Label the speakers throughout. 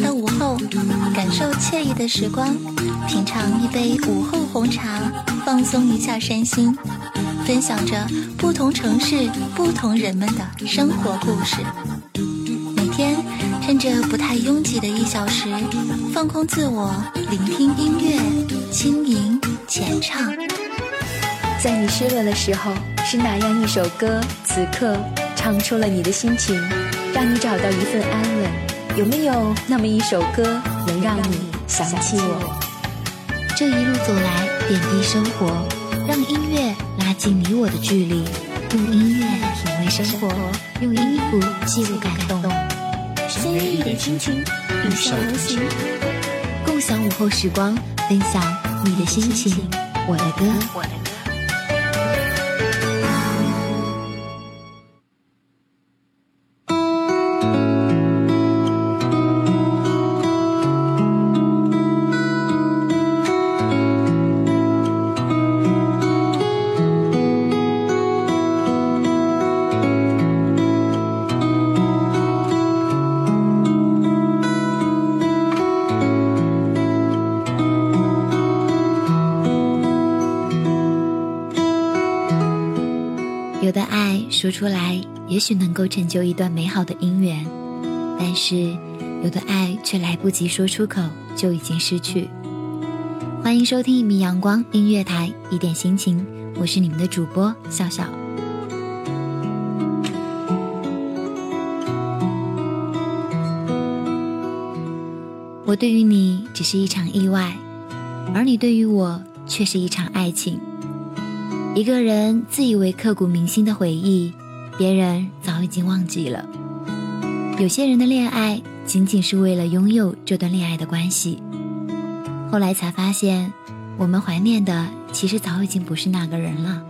Speaker 1: 的午后，感受惬意的时光，品尝一杯午后红茶，放松一下身心，分享着不同城市、不同人们的生活故事。每天趁着不太拥挤的一小时，放空自我，聆听音乐，轻盈浅唱。
Speaker 2: 在你失落的时候，是哪样一首歌，此刻唱出了你的心情，让你找到一份安？有没有那么一首歌，能让你想起我？
Speaker 3: 这一路走来，点滴生活，让音乐拉近你我的距离，用音乐品味生活，用音符记录感动。
Speaker 4: 深夜一点心情，与上同行，
Speaker 3: 共享午后时光，分享你的心情，我的歌。说出来，也许能够成就一段美好的姻缘，但是有的爱却来不及说出口，就已经失去。欢迎收听一米阳光音乐台，一点心情，我是你们的主播笑笑。我对于你只是一场意外，而你对于我却是一场爱情。一个人自以为刻骨铭心的回忆，别人早已经忘记了。有些人的恋爱仅仅是为了拥有这段恋爱的关系，后来才发现，我们怀念的其实早已经不是那个人了，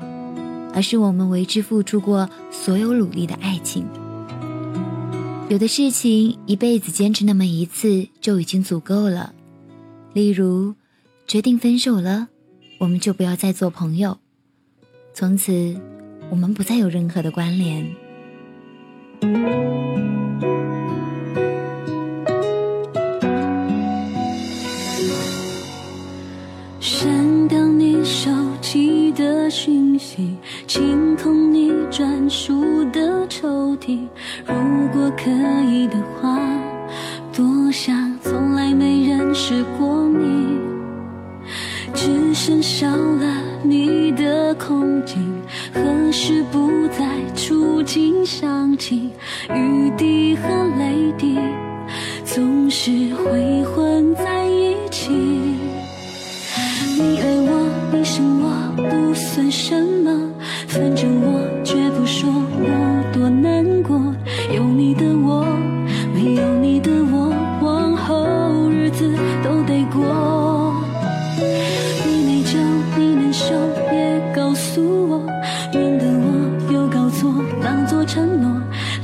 Speaker 3: 而是我们为之付出过所有努力的爱情。有的事情一辈子坚持那么一次就已经足够了，例如，决定分手了，我们就不要再做朋友。从此，我们不再有任何的关联。
Speaker 4: 删掉你手机的讯息，清空你专属的抽屉。如果可以的话，多想从来没认识过你，只剩少了。你的空境，何时不再触景伤情？雨滴和泪滴，总是会混在一起。你爱我，你生我，不算什，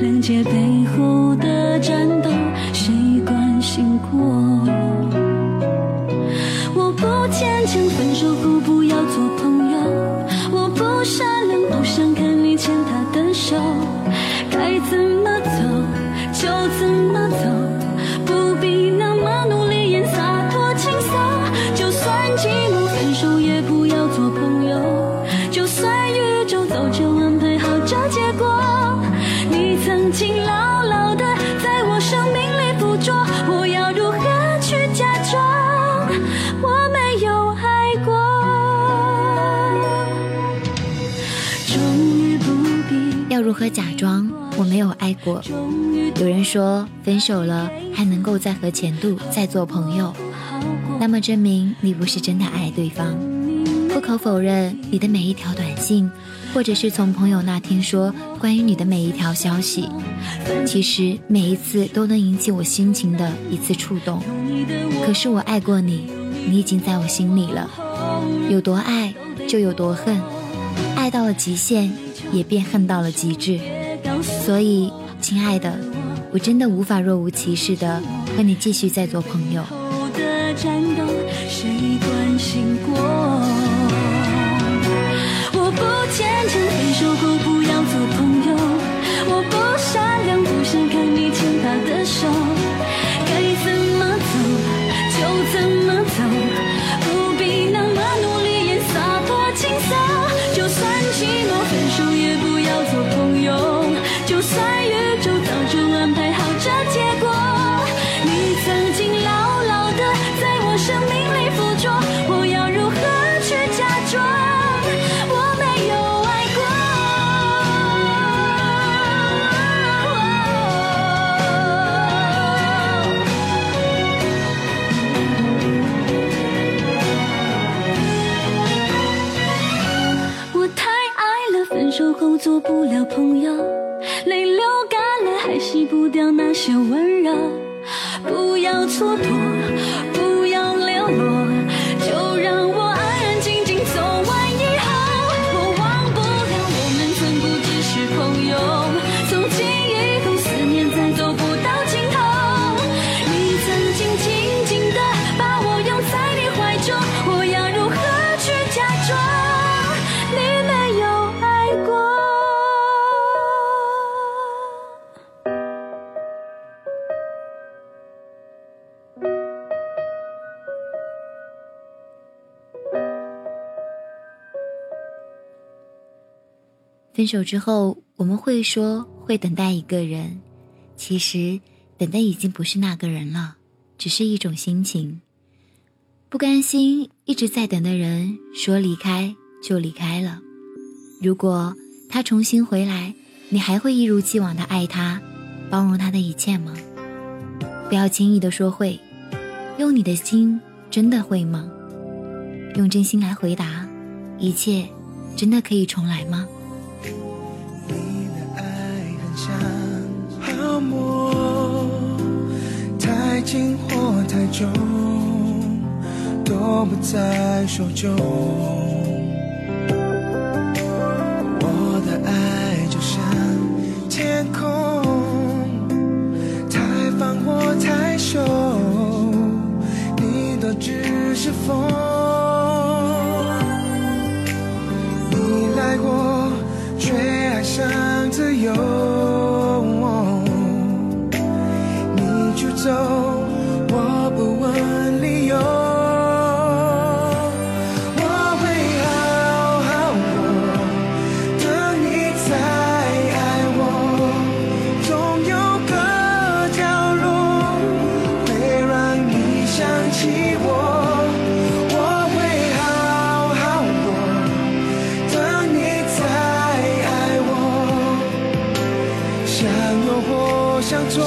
Speaker 4: 谅解背何假装我没有爱过？
Speaker 3: 有人说分手了还能够再和前度再做朋友，那么证明你不是真的爱对方。不可否认，你的每一条短信，或者是从朋友那听说关于你的每一条消息，其实每一次都能引起我心情的一次触动。可是我爱过你，你已经在我心里了。有多爱就有多恨，爱到了极限，也便恨到了极致。所以，亲爱的，我真的无法若无其事的和你继续再做朋友。
Speaker 4: 我不坚强，分手后不要做朋友。我不善良，不想看你牵他的手。分手也不要做朋友就算
Speaker 3: 分手之后，我们会说会等待一个人，其实等待已经不是那个人了，只是一种心情。不甘心一直在等的人，说离开就离开了。如果他重新回来，你还会一如既往的爱他，包容他的一切吗？不要轻易的说会，用你的心真的会吗？用真心来回答，一切真的可以重来吗？
Speaker 5: 近或太重，都不在手中。我的爱就像天空，太放或太收，你都只是风。向右或向左，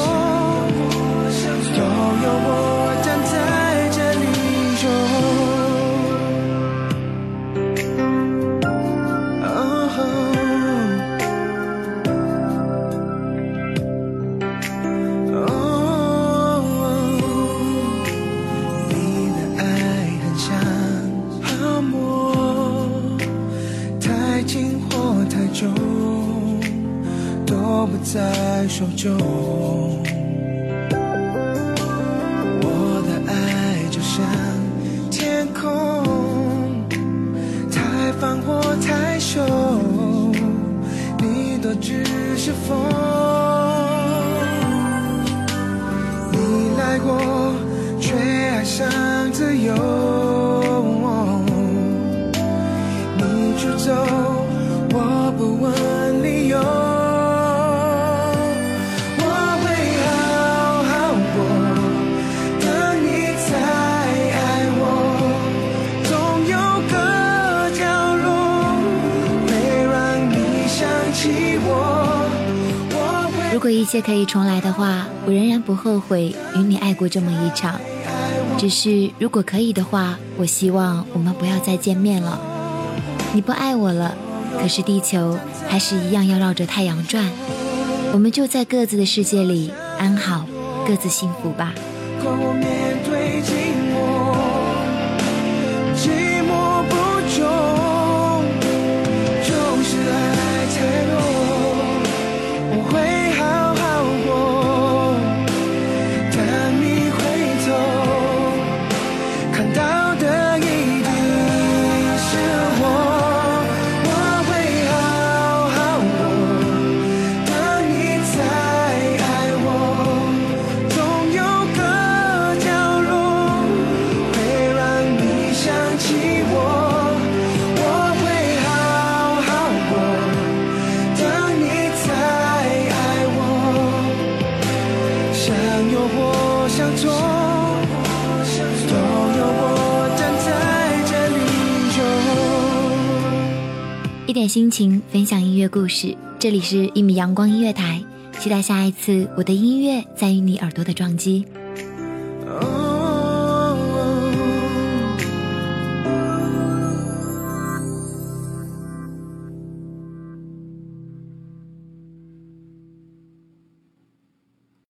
Speaker 5: 都有我站在这里在手中，我的爱就像天空，太放或太收，你都只是风。你来过，却爱上自由，你出走，
Speaker 3: 一切可以重来的话，我仍然不后悔与你爱过这么一场。只是如果可以的话，我希望我们不要再见面了。
Speaker 5: 你不爱我了，可是地球还是一样要绕着太阳转。我们就在各自的世界里安好，各自幸福吧。一点心情，分享音乐故事。这里是一米阳光音乐台，期待下一次我的音乐在于你耳朵的撞击。